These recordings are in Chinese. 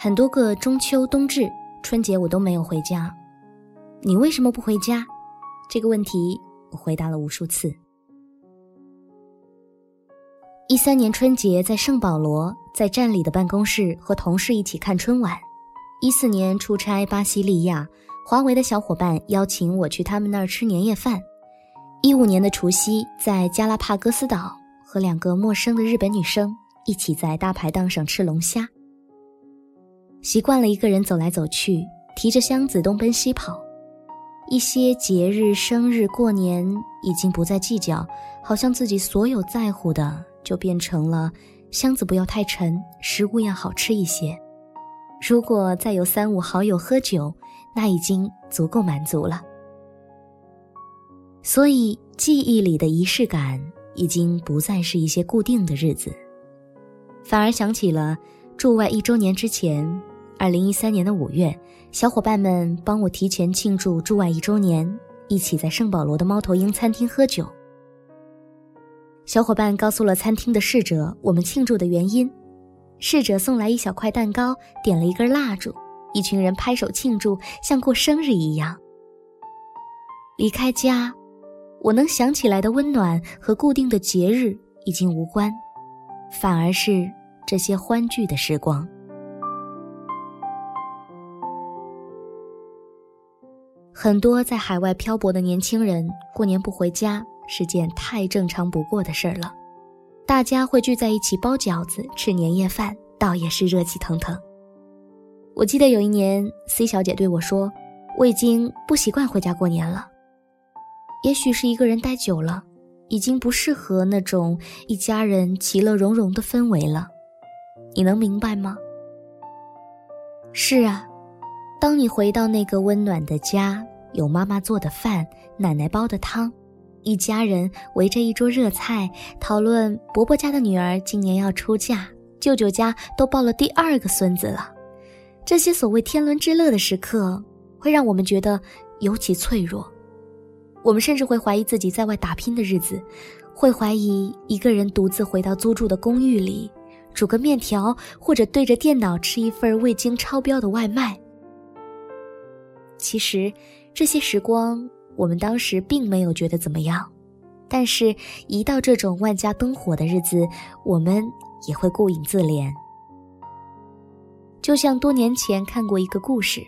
很多个中秋、冬至、春节我都没有回家，你为什么不回家？这个问题我回答了无数次。一三年春节在圣保罗，在站里的办公室和同事一起看春晚。一四年出差巴西利亚，华为的小伙伴邀请我去他们那儿吃年夜饭。一五年的除夕在加拉帕戈斯岛，和两个陌生的日本女生一起在大排档上吃龙虾。习惯了一个人走来走去，提着箱子东奔西跑，一些节日、生日、过年已经不再计较，好像自己所有在乎的就变成了箱子不要太沉，食物要好吃一些。如果再有三五好友喝酒，那已经足够满足了。所以记忆里的仪式感已经不再是一些固定的日子，反而想起了驻外一周年之前。二零一三年的五月，小伙伴们帮我提前庆祝驻外一周年，一起在圣保罗的猫头鹰餐厅喝酒。小伙伴告诉了餐厅的侍者我们庆祝的原因，侍者送来一小块蛋糕，点了一根蜡烛，一群人拍手庆祝，像过生日一样。离开家，我能想起来的温暖和固定的节日已经无关，反而是这些欢聚的时光。很多在海外漂泊的年轻人过年不回家是件太正常不过的事儿了，大家会聚在一起包饺子、吃年夜饭，倒也是热气腾腾。我记得有一年，C 小姐对我说：“我已经不习惯回家过年了，也许是一个人待久了，已经不适合那种一家人其乐融融的氛围了。”你能明白吗？是啊。当你回到那个温暖的家，有妈妈做的饭，奶奶煲的汤，一家人围着一桌热菜，讨论伯伯家的女儿今年要出嫁，舅舅家都抱了第二个孙子了。这些所谓天伦之乐的时刻，会让我们觉得尤其脆弱。我们甚至会怀疑自己在外打拼的日子，会怀疑一个人独自回到租住的公寓里，煮个面条，或者对着电脑吃一份未经超标的外卖。其实，这些时光我们当时并没有觉得怎么样，但是，一到这种万家灯火的日子，我们也会顾影自怜。就像多年前看过一个故事，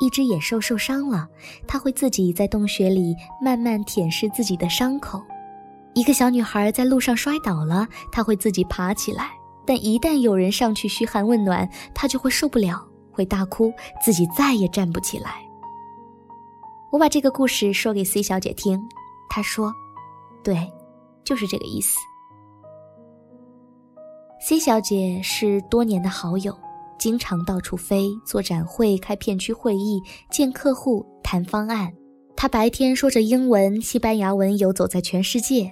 一只野兽受伤了，它会自己在洞穴里慢慢舔舐自己的伤口；一个小女孩在路上摔倒了，她会自己爬起来，但一旦有人上去嘘寒问暖，她就会受不了。会大哭，自己再也站不起来。我把这个故事说给 C 小姐听，她说：“对，就是这个意思。”C 小姐是多年的好友，经常到处飞，做展会、开片区会议、见客户、谈方案。她白天说着英文、西班牙文，游走在全世界。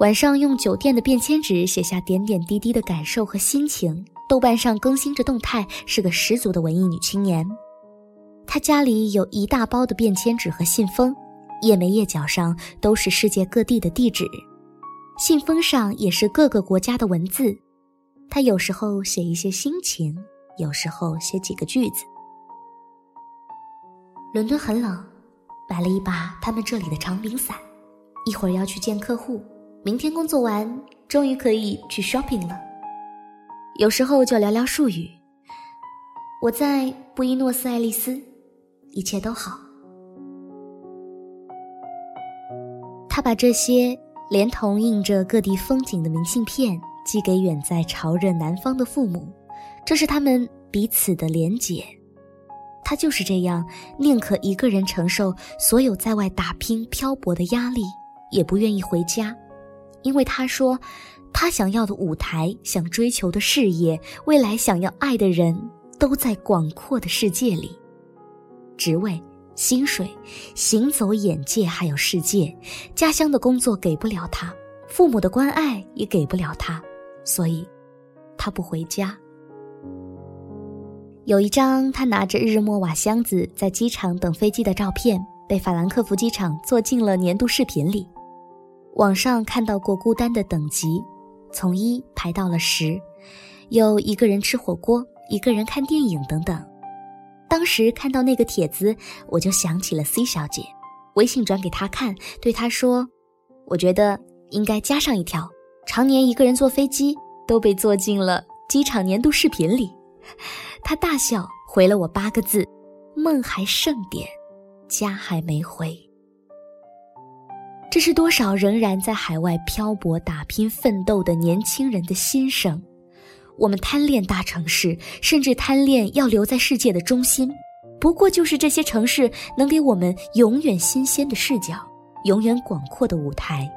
晚上用酒店的便签纸写下点点滴滴的感受和心情，豆瓣上更新着动态，是个十足的文艺女青年。她家里有一大包的便签纸和信封，页眉页角上都是世界各地的地址，信封上也是各个国家的文字。她有时候写一些心情，有时候写几个句子。伦敦很冷，买了一把他们这里的长柄伞，一会儿要去见客户。明天工作完，终于可以去 shopping 了。有时候就寥寥数语。我在布宜诺斯艾利斯，一切都好。他把这些连同印着各地风景的明信片寄给远在潮热南方的父母，这是他们彼此的连结。他就是这样，宁可一个人承受所有在外打拼漂泊的压力，也不愿意回家。因为他说，他想要的舞台、想追求的事业、未来想要爱的人，都在广阔的世界里。职位、薪水、行走眼界，还有世界，家乡的工作给不了他，父母的关爱也给不了他，所以，他不回家。有一张他拿着日莫瓦箱子在机场等飞机的照片，被法兰克福机场做进了年度视频里。网上看到过孤单的等级，从一排到了十，有一个人吃火锅，一个人看电影等等。当时看到那个帖子，我就想起了 C 小姐，微信转给她看，对她说：“我觉得应该加上一条，常年一个人坐飞机，都被做进了机场年度视频里。”她大笑，回了我八个字：“梦还剩点，家还没回。”这是多少仍然在海外漂泊、打拼、奋斗的年轻人的心声。我们贪恋大城市，甚至贪恋要留在世界的中心。不过，就是这些城市能给我们永远新鲜的视角，永远广阔的舞台。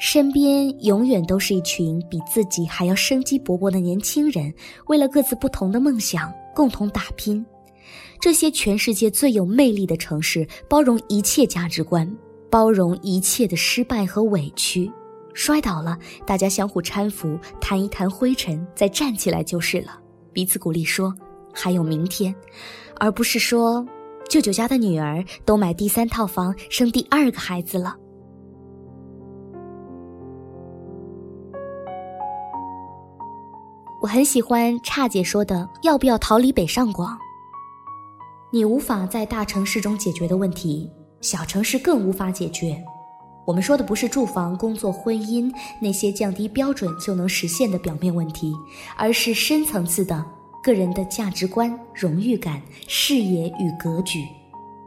身边永远都是一群比自己还要生机勃勃的年轻人，为了各自不同的梦想共同打拼。这些全世界最有魅力的城市，包容一切价值观，包容一切的失败和委屈。摔倒了，大家相互搀扶，弹一弹灰尘，再站起来就是了。彼此鼓励，说还有明天，而不是说舅舅家的女儿都买第三套房，生第二个孩子了。我很喜欢差姐说的：“要不要逃离北上广？”你无法在大城市中解决的问题，小城市更无法解决。我们说的不是住房、工作、婚姻那些降低标准就能实现的表面问题，而是深层次的个人的价值观、荣誉感、视野与格局。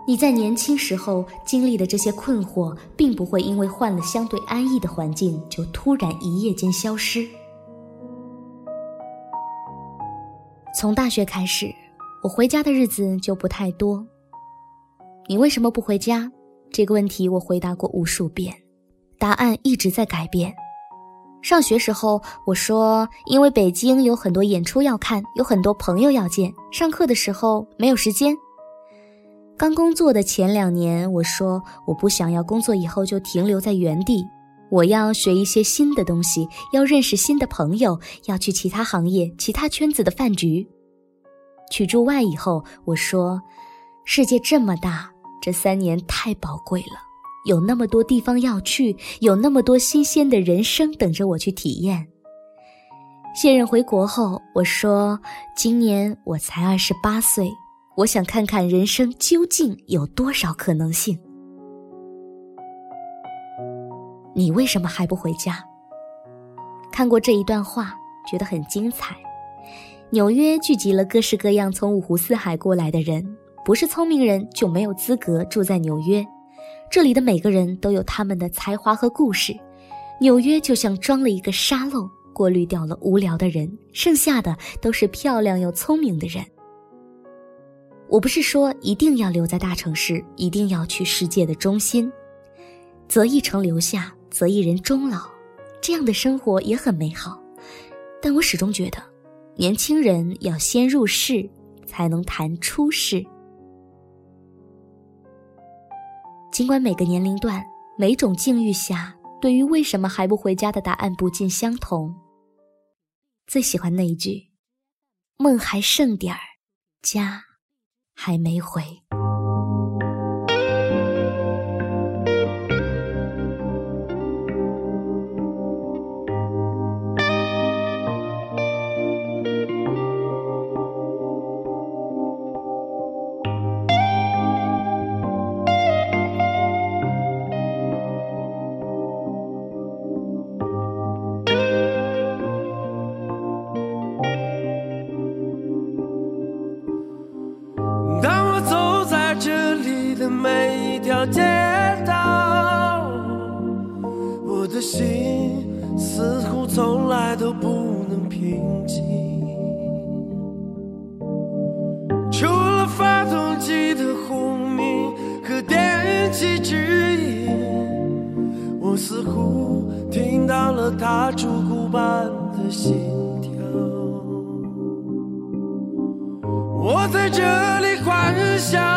你在年轻时候经历的这些困惑，并不会因为换了相对安逸的环境就突然一夜间消失。从大学开始。我回家的日子就不太多。你为什么不回家？这个问题我回答过无数遍，答案一直在改变。上学时候我说，因为北京有很多演出要看，有很多朋友要见，上课的时候没有时间。刚工作的前两年，我说我不想要工作以后就停留在原地，我要学一些新的东西，要认识新的朋友，要去其他行业、其他圈子的饭局。去驻外以后，我说：“世界这么大，这三年太宝贵了，有那么多地方要去，有那么多新鲜的人生等着我去体验。”卸任回国后，我说：“今年我才二十八岁，我想看看人生究竟有多少可能性。”你为什么还不回家？看过这一段话，觉得很精彩。纽约聚集了各式各样从五湖四海过来的人，不是聪明人就没有资格住在纽约。这里的每个人都有他们的才华和故事。纽约就像装了一个沙漏，过滤掉了无聊的人，剩下的都是漂亮又聪明的人。我不是说一定要留在大城市，一定要去世界的中心，择一城留下，择一人终老，这样的生活也很美好。但我始终觉得。年轻人要先入世，才能谈出世。尽管每个年龄段、每种境遇下，对于为什么还不回家的答案不尽相同。最喜欢那一句：“梦还剩点儿，家还没回。”心似乎从来都不能平静。除了发动机的轰鸣和电气指引，我似乎听到了它烛鼓般的心跳。我在这里幻想。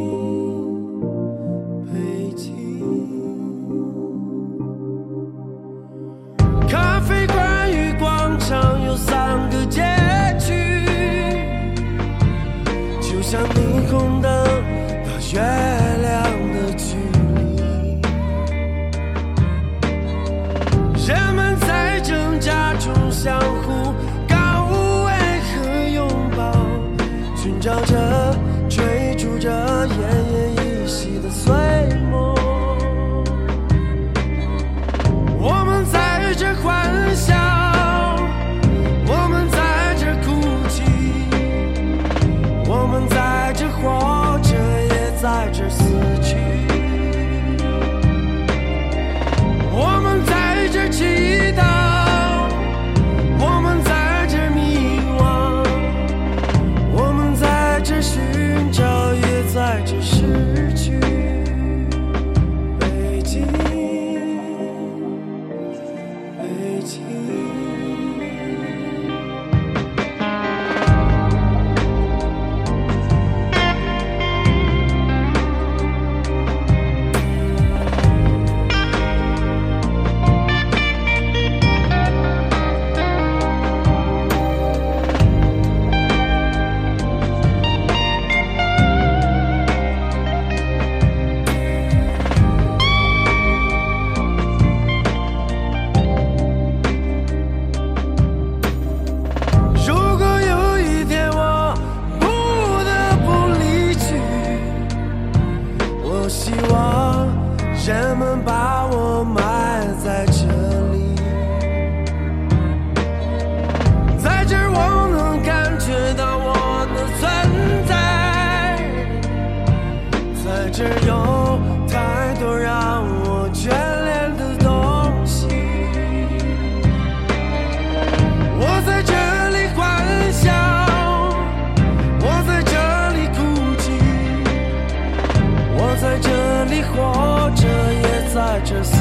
空荡到月亮的距离，人们在挣扎中相互告慰和拥抱，寻找着。什么吧？just